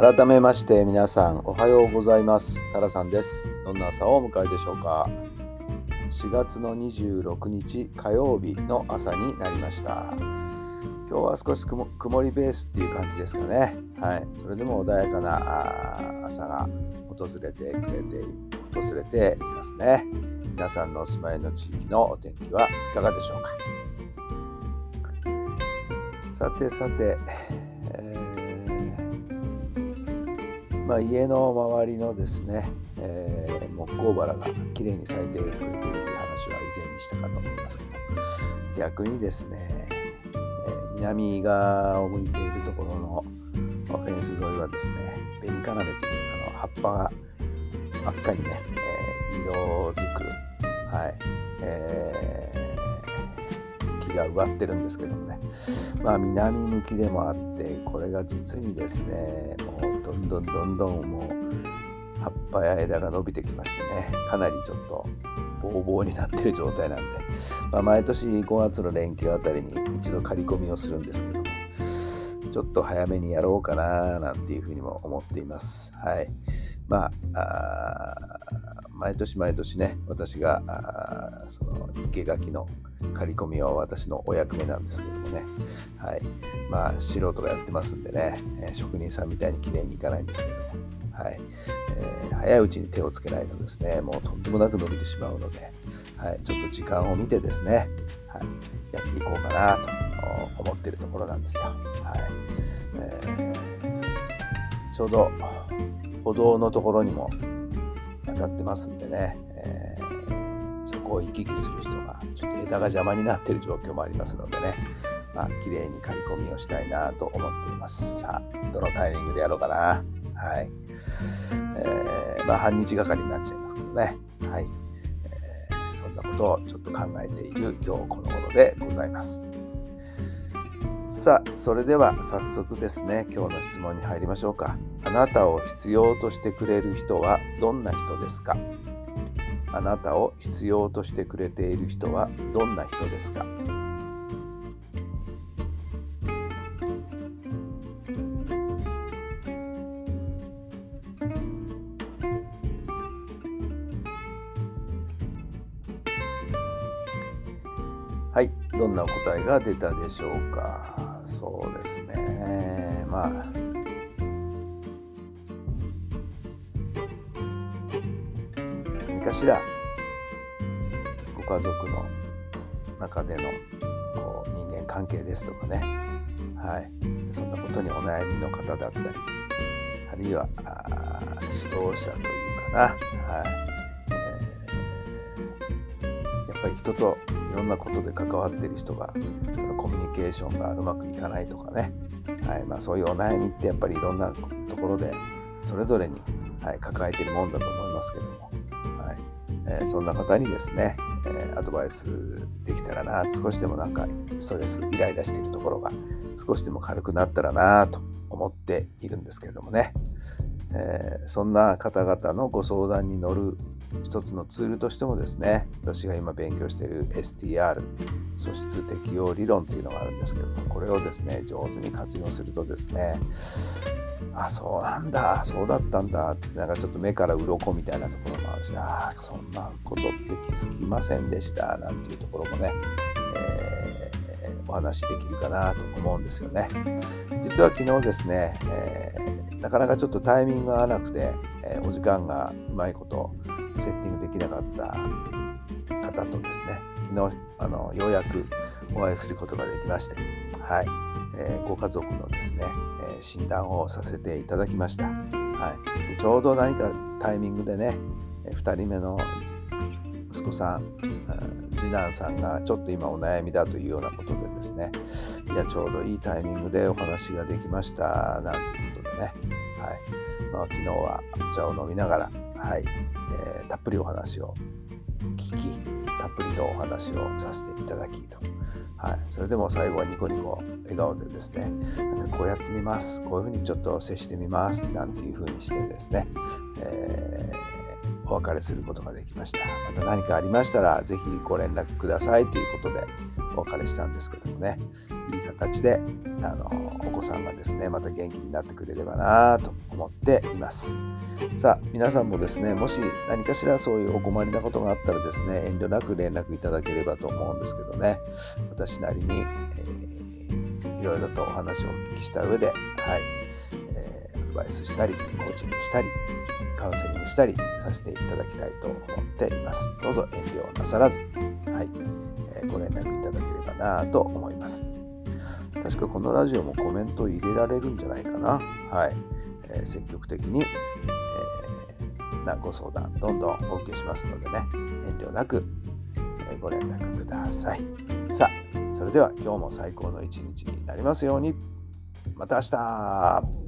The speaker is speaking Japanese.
改めまして皆さんおはようございます。タラさんです。どんな朝をお迎えでしょうか？4月の26日火曜日の朝になりました。今日は少し曇りベースっていう感じですかね。はい。それでも穏やかな朝が訪れてくれて訪れていますね。皆さんのお住まいの地域のお天気はいかがでしょうか？さてさてまあ、家の周りのですね、えー、木工バラがきれいに咲いてくれているという話は以前にしたかと思いますけど逆にですね、えー、南側を向いているところのフェンス沿いはですね紅カナメというあの葉っぱが真っ赤にね、えー、色づく、はいえー、木が植わってるんですけどもね。まあ南向きでもあってこれが実にですねもうどんどんどんどんもう葉っぱや枝が伸びてきましてねかなりちょっとボーボーになってる状態なんで、まあ、毎年5月の連休あたりに一度刈り込みをするんですけどもちょっと早めにやろうかななんていうふうにも思っています。はい。まあ、毎年毎年ね、私があその生垣の刈り込みは私のお役目なんですけどもね、はい。まあ、素人がやってますんでね、え職人さんみたいに綺麗にいかないんですけども、はい。えー、早いうちに手をつけないとですね、もうとんでもなく伸びてしまうので、はい。ちょっと時間を見てですね、はい。やっていこうかなと思っているところなんですよ。はい。えー、ちょうど歩道のところにも当たってますんでね、えー、そこを行き来する人がちょっと枝が邪魔になってる状況もありますのでね、まあ綺麗に刈り込みをしたいなと思っています。さあ、どのタイミングでやろうかな。はい。えー、まあ半日がかりになっちゃいますけどね。はい。えー、そんなことをちょっと考えている今日この頃でございます。さあそれでは早速ですね今日の質問に入りましょうかあなたを必要としてくれる人はどんな人ですか？あなたを必要としてくれている人はどんな人ですか？はいどんなお答えが出たでしょうか？そうですね。まあかしらご家族の中でのこう人間関係ですとかね。はい。そんなことにお悩みの方だったりあるいは指導者というかな、はい。やっぱり人といろんなことで関わってる人がコミュニケーションがうまくいかないとかね、はい。まあ、そういうお悩みってやっぱりいろんなところでそれぞれに、はい、抱えているもんだと思いますけども、え、そんな方にですね、え、アドバイスできたらな少しでもなんかストレスイライラしているところが少しでも軽くなったらなと思っているんですけれどもね、えー、そんな方々のご相談に乗る一つのツールとしてもですね私が今勉強している STR 素質適用理論というのがあるんですけどもこれをですね上手に活用するとですねあそうなんだそうだったんだってなんかちょっと目から鱗みたいなところもあるしあそんなことって気づきませんでしたなんていうところもね、えー、お話できるかなと思うんですよね。実は昨日ですね、えー、なかなかちょっとタイミングが合わなくて、えー、お時間がうまいことセッティングできなかった方とですね昨日あのようやくお会いすることができまして、はい。えー、ご家族のですね、えー、診断をさせていただきました、はい、でちょうど何かタイミングでね2人目の息子さん次男さんがちょっと今お悩みだというようなことでですねいやちょうどいいタイミングでお話ができましたなんてね、はい。まあ、昨日はお茶を飲みながら、はい。えー、たっぷりお話を聞きたっぷりとお話をさせていただきと。はい、それでも最後はニコニコ笑顔でですね。こうやってみます。こういうふうにちょっと接してみます。なんていうふうにしてですね、えー、お別れすることができました。また何かありましたら是非ご連絡くださいということでお別れしたんですけどもね。いい形であのお子さんがですねまた元気になってくれればなと思っています。さあ皆さんもですねもし何かしらそういうお困りなことがあったらですね遠慮なく連絡いただければと思うんですけどね。私なりに、えー、いろいろとお話をお聞きした上で、はい、バイスしたりコーチングしたりカウンセリングしたりさせていただきたいと思っています。どうぞ遠慮なさらず、はいえー、ご連絡いただければなと思います。確かこのラジオもコメント入れられるんじゃないかな。はい、えー、積極的にえーなご相談どんどんお受けしますのでね遠慮なくご連絡ください。さあそれでは今日も最高の一日になりますように。また明日。